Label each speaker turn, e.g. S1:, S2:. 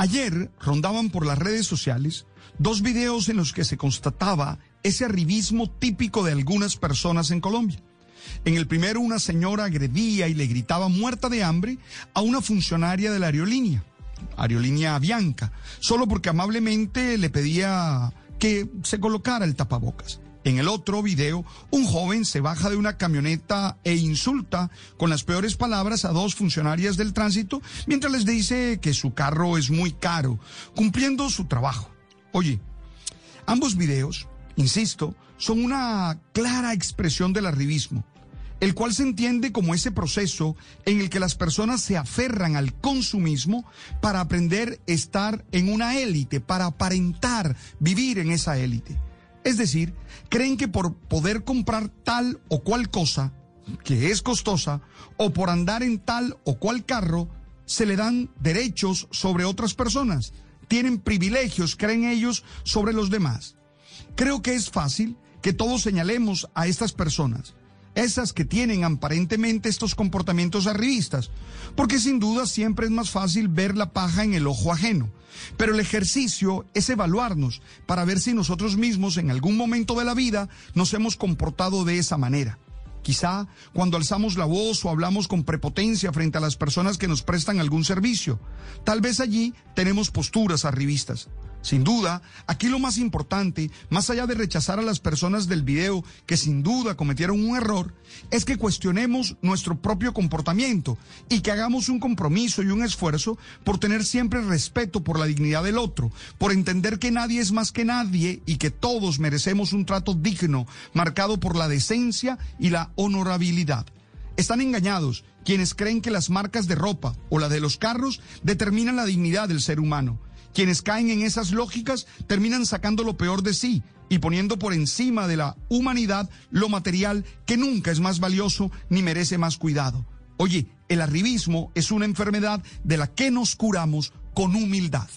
S1: Ayer rondaban por las redes sociales dos videos en los que se constataba ese arribismo típico de algunas personas en Colombia. En el primero, una señora agredía y le gritaba muerta de hambre a una funcionaria de la aerolínea, aerolínea Bianca, solo porque amablemente le pedía que se colocara el tapabocas. En el otro video, un joven se baja de una camioneta e insulta con las peores palabras a dos funcionarias del tránsito mientras les dice que su carro es muy caro, cumpliendo su trabajo. Oye, ambos videos, insisto, son una clara expresión del arribismo, el cual se entiende como ese proceso en el que las personas se aferran al consumismo para aprender a estar en una élite, para aparentar vivir en esa élite. Es decir, creen que por poder comprar tal o cual cosa, que es costosa, o por andar en tal o cual carro, se le dan derechos sobre otras personas. Tienen privilegios, creen ellos, sobre los demás. Creo que es fácil que todos señalemos a estas personas esas que tienen aparentemente estos comportamientos arribistas, porque sin duda siempre es más fácil ver la paja en el ojo ajeno. Pero el ejercicio es evaluarnos para ver si nosotros mismos en algún momento de la vida nos hemos comportado de esa manera. Quizá cuando alzamos la voz o hablamos con prepotencia frente a las personas que nos prestan algún servicio. Tal vez allí tenemos posturas arribistas. Sin duda, aquí lo más importante, más allá de rechazar a las personas del video que sin duda cometieron un error, es que cuestionemos nuestro propio comportamiento y que hagamos un compromiso y un esfuerzo por tener siempre respeto por la dignidad del otro, por entender que nadie es más que nadie y que todos merecemos un trato digno, marcado por la decencia y la honorabilidad. Están engañados quienes creen que las marcas de ropa o la de los carros determinan la dignidad del ser humano. Quienes caen en esas lógicas terminan sacando lo peor de sí y poniendo por encima de la humanidad lo material que nunca es más valioso ni merece más cuidado. Oye, el arribismo es una enfermedad de la que nos curamos con humildad.